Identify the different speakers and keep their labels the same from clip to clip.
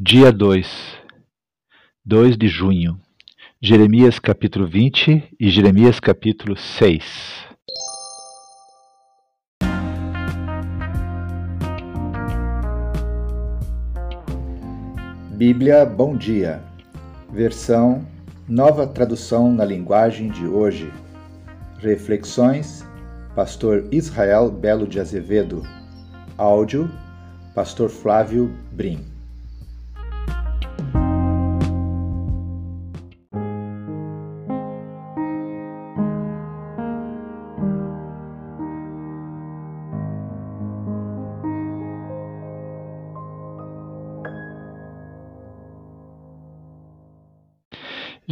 Speaker 1: Dia 2, 2 de junho, Jeremias capítulo 20 e Jeremias capítulo 6.
Speaker 2: Bíblia Bom Dia, versão Nova Tradução na Linguagem de Hoje. Reflexões, Pastor Israel Belo de Azevedo. Áudio, Pastor Flávio Brim.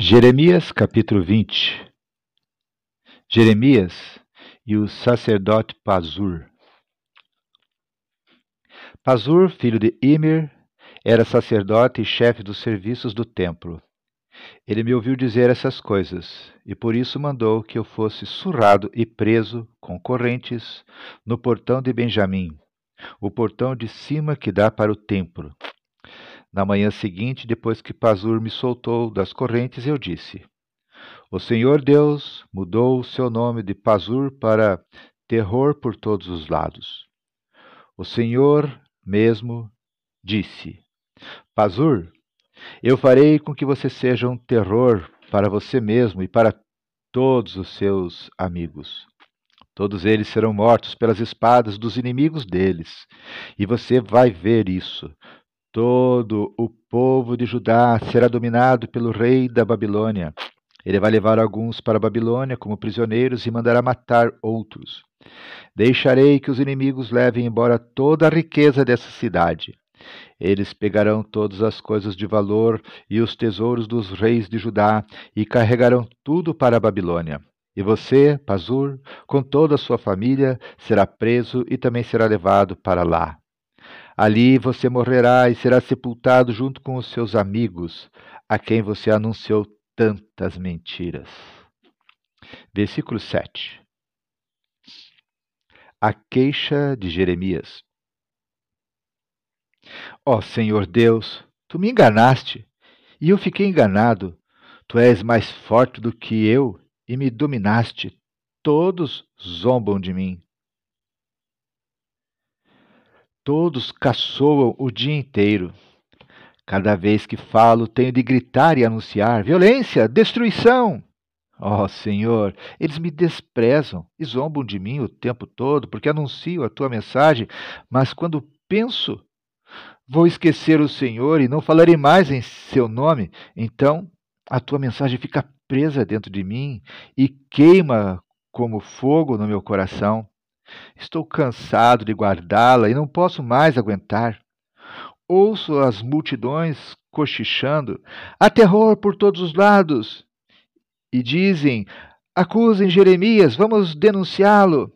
Speaker 1: Jeremias capítulo 20 Jeremias e o sacerdote Pazur Pazur, filho de Imer, era sacerdote e chefe dos serviços do templo. Ele me ouviu dizer essas coisas, e por isso mandou que eu fosse surrado e preso com correntes no portão de Benjamim, o portão de cima que dá para o templo. Na manhã seguinte, depois que Pazur me soltou das correntes, eu disse: O Senhor Deus mudou o seu nome de Pazur para terror por todos os lados. O Senhor mesmo disse: Pazur, eu farei com que você seja um terror para você mesmo e para todos os seus amigos. Todos eles serão mortos pelas espadas dos inimigos deles, e você vai ver isso. Todo o povo de Judá será dominado pelo rei da Babilônia. Ele vai levar alguns para a Babilônia como prisioneiros e mandará matar outros. Deixarei que os inimigos levem embora toda a riqueza dessa cidade. Eles pegarão todas as coisas de valor e os tesouros dos reis de Judá e carregarão tudo para a Babilônia. E você, Pazur, com toda a sua família, será preso e também será levado para lá. Ali você morrerá e será sepultado junto com os seus amigos, a quem você anunciou tantas mentiras. Versículo 7. A queixa de Jeremias. Ó oh, Senhor Deus, tu me enganaste, e eu fiquei enganado. Tu és mais forte do que eu e me dominaste. Todos zombam de mim. Todos caçoam o dia inteiro. Cada vez que falo, tenho de gritar e anunciar: violência, destruição. Oh, Senhor, eles me desprezam e zombam de mim o tempo todo, porque anuncio a tua mensagem, mas quando penso, vou esquecer o Senhor e não falarei mais em seu nome, então a tua mensagem fica presa dentro de mim e queima como fogo no meu coração. Estou cansado de guardá-la e não posso mais aguentar. Ouço as multidões cochichando: há terror por todos os lados. E dizem: acusem Jeremias, vamos denunciá-lo.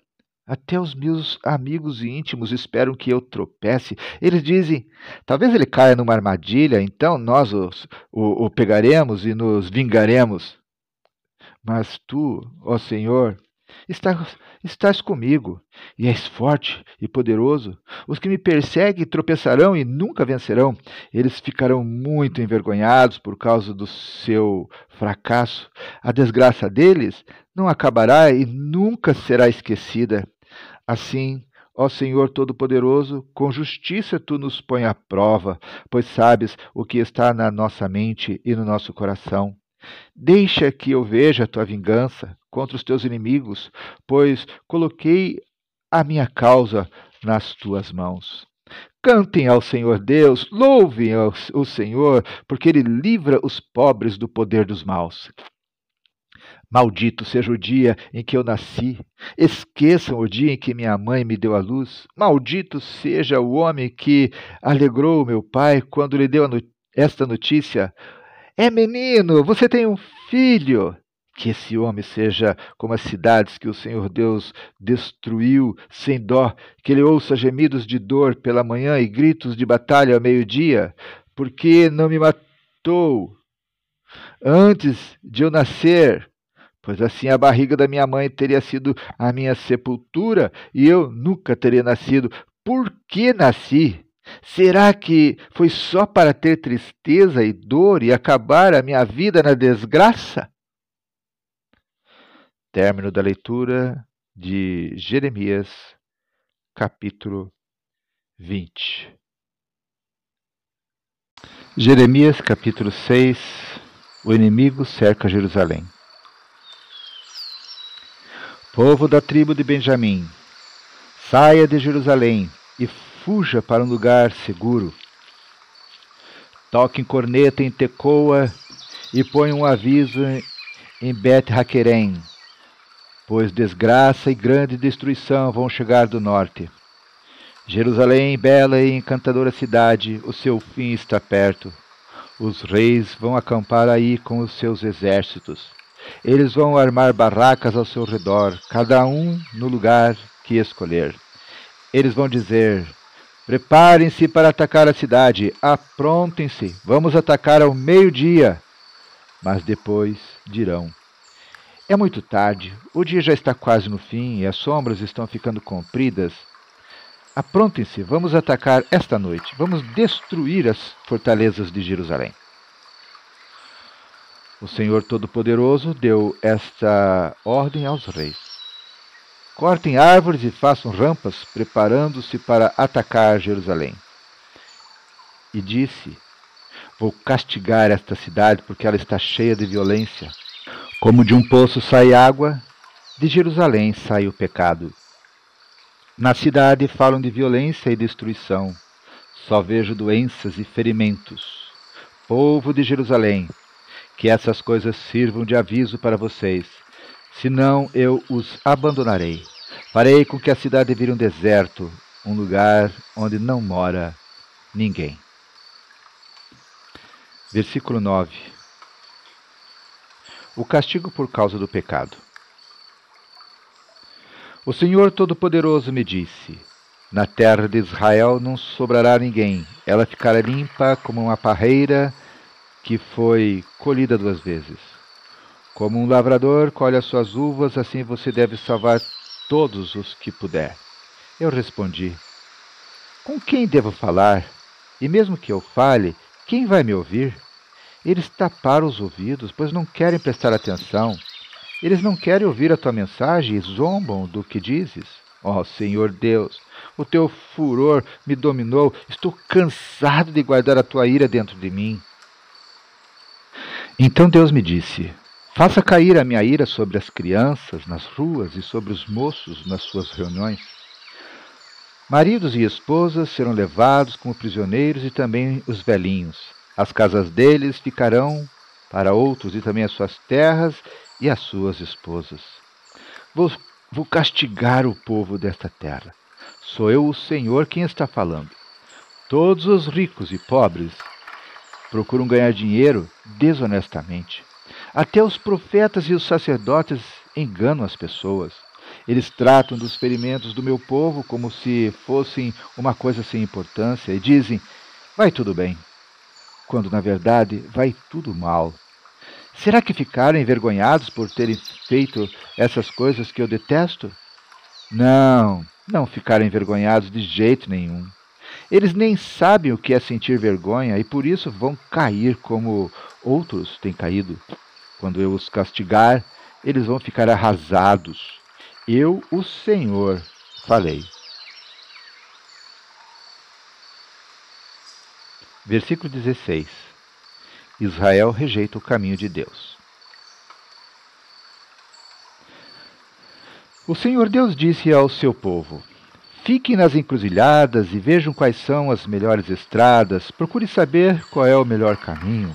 Speaker 1: Até os meus amigos íntimos esperam que eu tropece. Eles dizem: talvez ele caia numa armadilha, então nós os, o, o pegaremos e nos vingaremos. Mas tu, ó Senhor, estás, estás comigo, e és forte e poderoso. Os que me perseguem tropeçarão e nunca vencerão. Eles ficarão muito envergonhados por causa do seu fracasso. A desgraça deles não acabará e nunca será esquecida. Assim, Ó Senhor Todo-Poderoso, com justiça tu nos põe à prova, pois sabes o que está na nossa mente e no nosso coração. Deixa que eu veja a tua vingança contra os teus inimigos, pois coloquei a minha causa nas tuas mãos. Cantem ao Senhor Deus, louvem o Senhor, porque ele livra os pobres do poder dos maus. Maldito seja o dia em que eu nasci. Esqueçam o dia em que minha mãe me deu a luz. Maldito seja o homem que alegrou meu pai quando lhe deu esta notícia. É menino, você tem um filho. Que esse homem seja como as cidades que o Senhor Deus destruiu sem dó, que ele ouça gemidos de dor pela manhã e gritos de batalha ao meio-dia, porque não me matou antes de eu nascer, pois assim a barriga da minha mãe teria sido a minha sepultura e eu nunca teria nascido. Por que nasci? Será que foi só para ter tristeza e dor e acabar a minha vida na desgraça? Término da leitura de Jeremias, capítulo 20. Jeremias, capítulo 6 O inimigo cerca Jerusalém. Povo da tribo de Benjamim, saia de Jerusalém e fuja para um lugar seguro. Toque em corneta em Tecoa e põe um aviso em Bet-Haquerem, pois desgraça e grande destruição vão chegar do norte. Jerusalém, bela e encantadora cidade, o seu fim está perto. Os reis vão acampar aí com os seus exércitos. Eles vão armar barracas ao seu redor, cada um no lugar que escolher. Eles vão dizer: Preparem-se para atacar a cidade, aprontem-se, vamos atacar ao meio-dia. Mas depois dirão: É muito tarde, o dia já está quase no fim e as sombras estão ficando compridas. Aprontem-se, vamos atacar esta noite, vamos destruir as fortalezas de Jerusalém. O Senhor Todo-Poderoso deu esta ordem aos reis. Cortem árvores e façam rampas, preparando-se para atacar Jerusalém. E disse: Vou castigar esta cidade porque ela está cheia de violência. Como de um poço sai água, de Jerusalém sai o pecado. Na cidade falam de violência e destruição. Só vejo doenças e ferimentos. Povo de Jerusalém, que essas coisas sirvam de aviso para vocês, senão eu os abandonarei. Farei com que a cidade vire um deserto, um lugar onde não mora ninguém. Versículo 9. O castigo por causa do pecado. O Senhor Todo-Poderoso me disse: Na terra de Israel não sobrará ninguém, ela ficará limpa como uma parreira que foi colhida duas vezes. Como um lavrador colhe as suas uvas, assim você deve salvar todos os que puder. Eu respondi: Com quem devo falar? E mesmo que eu fale, quem vai me ouvir? Eles taparam os ouvidos, pois não querem prestar atenção. Eles não querem ouvir a tua mensagem e zombam do que dizes. Ó oh, Senhor Deus, o teu furor me dominou, estou cansado de guardar a tua ira dentro de mim. Então Deus me disse: Faça cair a minha ira sobre as crianças nas ruas e sobre os moços nas suas reuniões. Maridos e esposas serão levados como prisioneiros e também os velhinhos. As casas deles ficarão para outros e também as suas terras e as suas esposas. Vou, vou castigar o povo desta terra. Sou eu o Senhor quem está falando. Todos os ricos e pobres procuram ganhar dinheiro desonestamente. Até os profetas e os sacerdotes enganam as pessoas. Eles tratam dos ferimentos do meu povo como se fossem uma coisa sem importância e dizem: vai tudo bem, quando na verdade vai tudo mal. Será que ficaram envergonhados por terem feito essas coisas que eu detesto? Não, não ficaram envergonhados de jeito nenhum. Eles nem sabem o que é sentir vergonha e por isso vão cair como outros têm caído. Quando eu os castigar, eles vão ficar arrasados. Eu, o Senhor, falei. Versículo 16. Israel rejeita o caminho de Deus. O Senhor Deus disse ao seu povo: Fiquem nas encruzilhadas e vejam quais são as melhores estradas. Procure saber qual é o melhor caminho.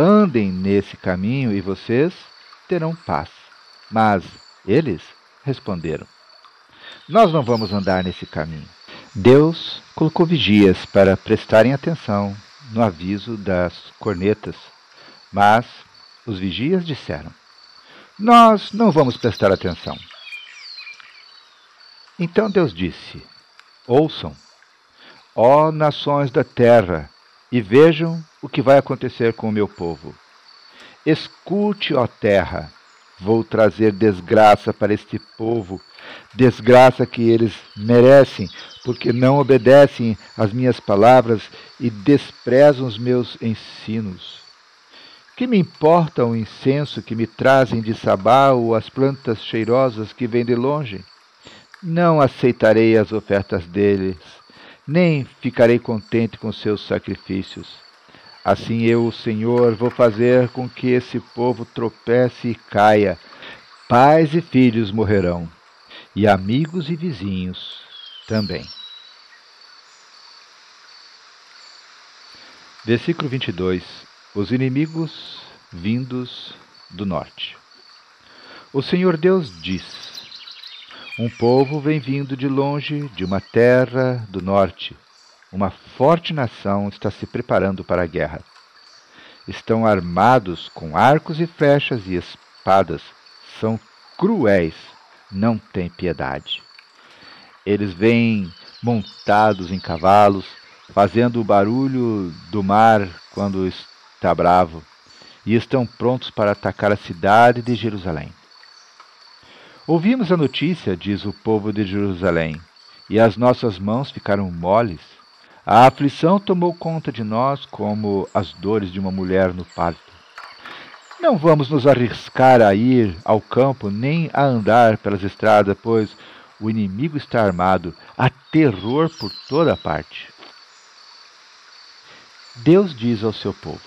Speaker 1: Andem nesse caminho e vocês terão paz. Mas eles responderam: Nós não vamos andar nesse caminho. Deus colocou vigias para prestarem atenção no aviso das cornetas, mas os vigias disseram: Nós não vamos prestar atenção. Então Deus disse: Ouçam, ó nações da terra, e vejam o que vai acontecer com o meu povo. Escute, ó terra, vou trazer desgraça para este povo, desgraça que eles merecem, porque não obedecem às minhas palavras e desprezam os meus ensinos. Que me importa o incenso que me trazem de Sabá ou as plantas cheirosas que vêm de longe? Não aceitarei as ofertas deles, nem ficarei contente com seus sacrifícios. Assim eu, o Senhor, vou fazer com que esse povo tropece e caia. Pais e filhos morrerão, e amigos e vizinhos também. Versículo 22. Os inimigos vindos do norte. O Senhor Deus diz: um povo vem vindo de longe, de uma terra do norte. Uma forte nação está se preparando para a guerra. Estão armados com arcos e flechas e espadas. São cruéis, não têm piedade. Eles vêm montados em cavalos, fazendo o barulho do mar quando está bravo, e estão prontos para atacar a cidade de Jerusalém. Ouvimos a notícia, diz o povo de Jerusalém, e as nossas mãos ficaram moles. A aflição tomou conta de nós como as dores de uma mulher no parto. Não vamos nos arriscar a ir ao campo nem a andar pelas estradas, pois o inimigo está armado, há terror por toda parte. Deus diz ao seu povo: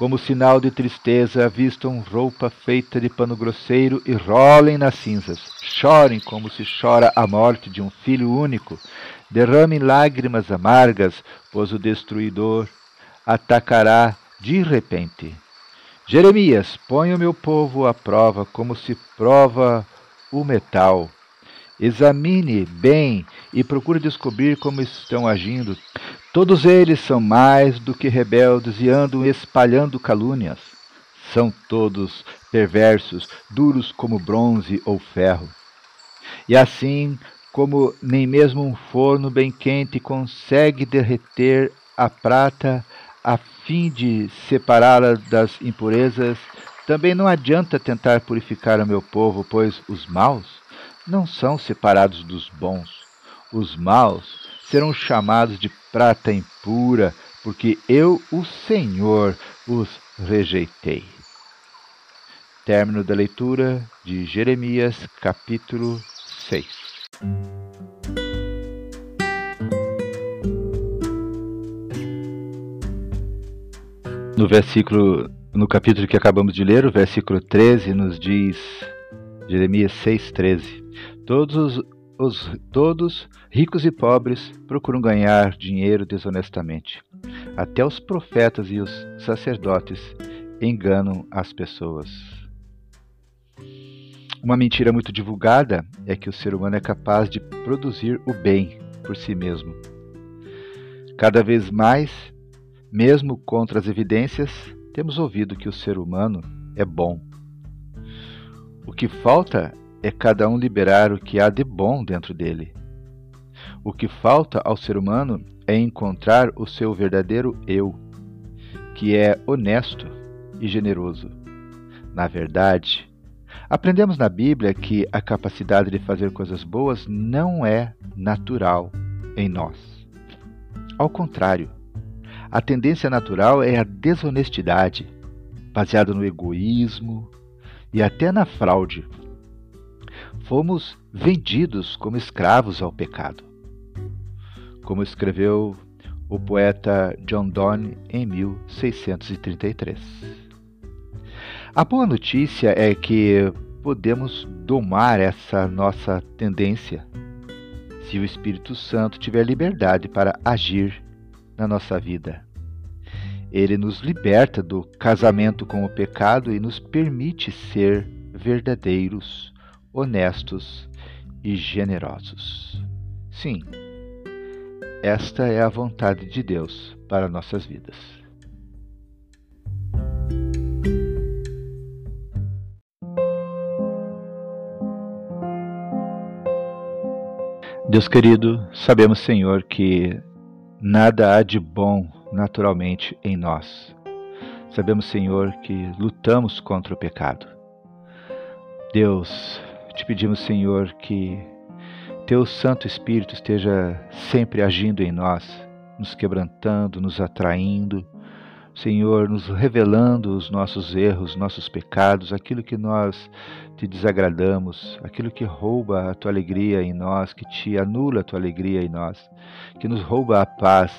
Speaker 1: como sinal de tristeza, vistam roupa feita de pano grosseiro e rolem nas cinzas. Chorem como se chora a morte de um filho único. Derramem lágrimas amargas, pois o destruidor atacará de repente. Jeremias, põe o meu povo à prova, como se prova o metal. Examine bem e procure descobrir como estão agindo. Todos eles são mais do que rebeldes e andam espalhando calúnias. São todos perversos, duros como bronze ou ferro. E assim como nem mesmo um forno bem quente consegue derreter a prata a fim de separá-la das impurezas, também não adianta tentar purificar o meu povo, pois os maus não são separados dos bons. Os maus serão chamados de prata impura, porque eu, o Senhor, os rejeitei. Término da leitura de Jeremias, capítulo 6. No versículo, no capítulo que acabamos de ler, o versículo 13 nos diz, Jeremias 6:13, todos os os, todos, ricos e pobres, procuram ganhar dinheiro desonestamente. Até os profetas e os sacerdotes enganam as pessoas. Uma mentira muito divulgada é que o ser humano é capaz de produzir o bem por si mesmo. Cada vez mais, mesmo contra as evidências, temos ouvido que o ser humano é bom. O que falta é cada um liberar o que há de bom dentro dele. O que falta ao ser humano é encontrar o seu verdadeiro eu, que é honesto e generoso. Na verdade, aprendemos na Bíblia que a capacidade de fazer coisas boas não é natural em nós. Ao contrário, a tendência natural é a desonestidade, baseada no egoísmo e até na fraude fomos vendidos como escravos ao pecado. Como escreveu o poeta John Donne em 1633. A boa notícia é que podemos domar essa nossa tendência se o Espírito Santo tiver liberdade para agir na nossa vida. Ele nos liberta do casamento com o pecado e nos permite ser verdadeiros honestos e generosos. Sim, esta é a vontade de Deus para nossas vidas. Deus querido, sabemos, Senhor, que nada há de bom naturalmente em nós. Sabemos, Senhor, que lutamos contra o pecado. Deus, Te pedimos, Senhor, que Teu Santo Espírito esteja sempre agindo em nós, nos quebrantando, nos atraindo, Senhor, nos revelando os nossos erros, nossos pecados, aquilo que nós te desagradamos, aquilo que rouba a tua alegria em nós, que te anula a tua alegria em nós, que nos rouba a paz.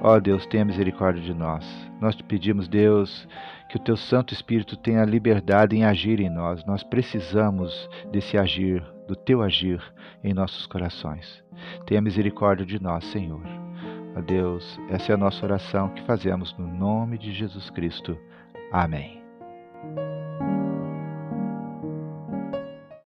Speaker 1: Ó oh, Deus, tenha misericórdia de nós. Nós te pedimos, Deus, que o teu Santo Espírito tenha liberdade em agir em nós. Nós precisamos desse agir, do teu agir em nossos corações. Tenha misericórdia de nós, Senhor. Ó Deus, essa é a nossa oração que fazemos no nome de Jesus Cristo. Amém.